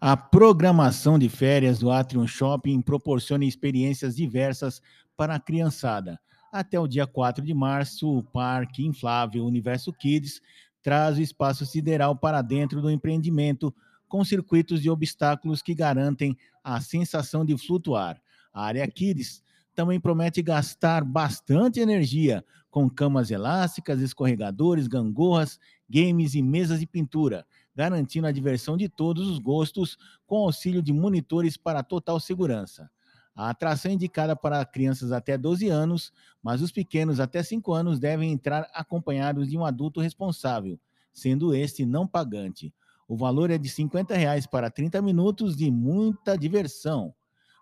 A programação de férias do Atrium Shopping proporciona experiências diversas para a criançada. Até o dia 4 de março, o Parque Inflável Universo Kids traz o espaço sideral para dentro do empreendimento, com circuitos de obstáculos que garantem a sensação de flutuar. A área Kids também promete gastar bastante energia, com camas elásticas, escorregadores, gangorras, games e mesas de pintura garantindo a diversão de todos os gostos, com auxílio de monitores para total segurança. A atração é indicada para crianças até 12 anos, mas os pequenos até 5 anos devem entrar acompanhados de um adulto responsável, sendo este não pagante. O valor é de 50 reais para 30 minutos de muita diversão.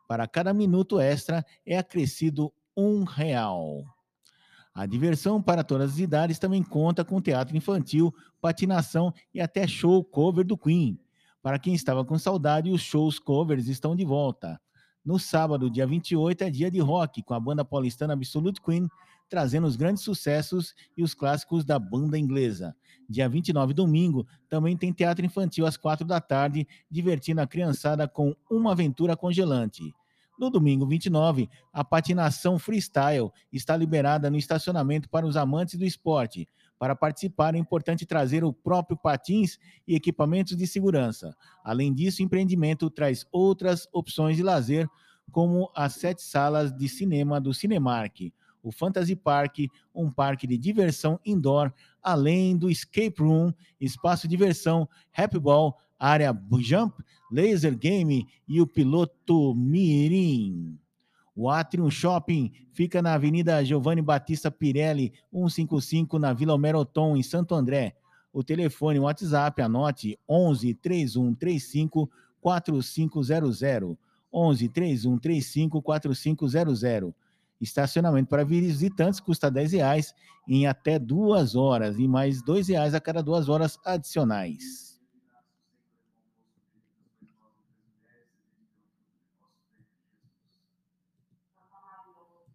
Para cada minuto extra é acrescido um real. A diversão para todas as idades também conta com teatro infantil, patinação e até show cover do Queen. Para quem estava com saudade, os shows covers estão de volta. No sábado, dia 28, é dia de rock, com a banda paulistana Absolute Queen, trazendo os grandes sucessos e os clássicos da banda inglesa. Dia 29, domingo, também tem teatro infantil às quatro da tarde, divertindo a criançada com uma aventura congelante. No domingo 29, a patinação freestyle está liberada no estacionamento para os amantes do esporte. Para participar, é importante trazer o próprio patins e equipamentos de segurança. Além disso, o empreendimento traz outras opções de lazer, como as sete salas de cinema do Cinemark, o Fantasy Park, um parque de diversão indoor, além do Escape Room, espaço de diversão, Happy Ball, área Jump, Laser Game e o piloto Mirim. O Atrium Shopping fica na Avenida Giovanni Batista Pirelli, 155, na Vila Meroton, em Santo André. O telefone WhatsApp, anote 11 3135 4500. 11 3135 4500. Estacionamento para visitantes custa 10 reais em até duas horas e mais dois reais a cada duas horas adicionais.